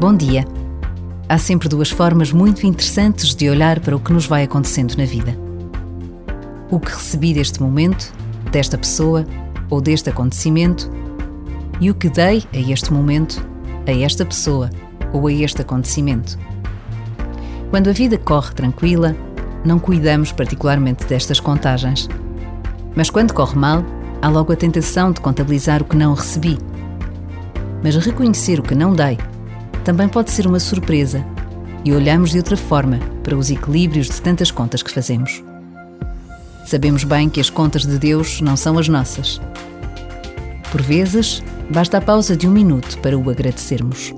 Bom dia. Há sempre duas formas muito interessantes de olhar para o que nos vai acontecendo na vida. O que recebi deste momento, desta pessoa ou deste acontecimento e o que dei a este momento, a esta pessoa ou a este acontecimento. Quando a vida corre tranquila, não cuidamos particularmente destas contagens. Mas quando corre mal, há logo a tentação de contabilizar o que não recebi. Mas reconhecer o que não dei também pode ser uma surpresa e olhamos de outra forma para os equilíbrios de tantas contas que fazemos. Sabemos bem que as contas de Deus não são as nossas. Por vezes, basta a pausa de um minuto para o agradecermos.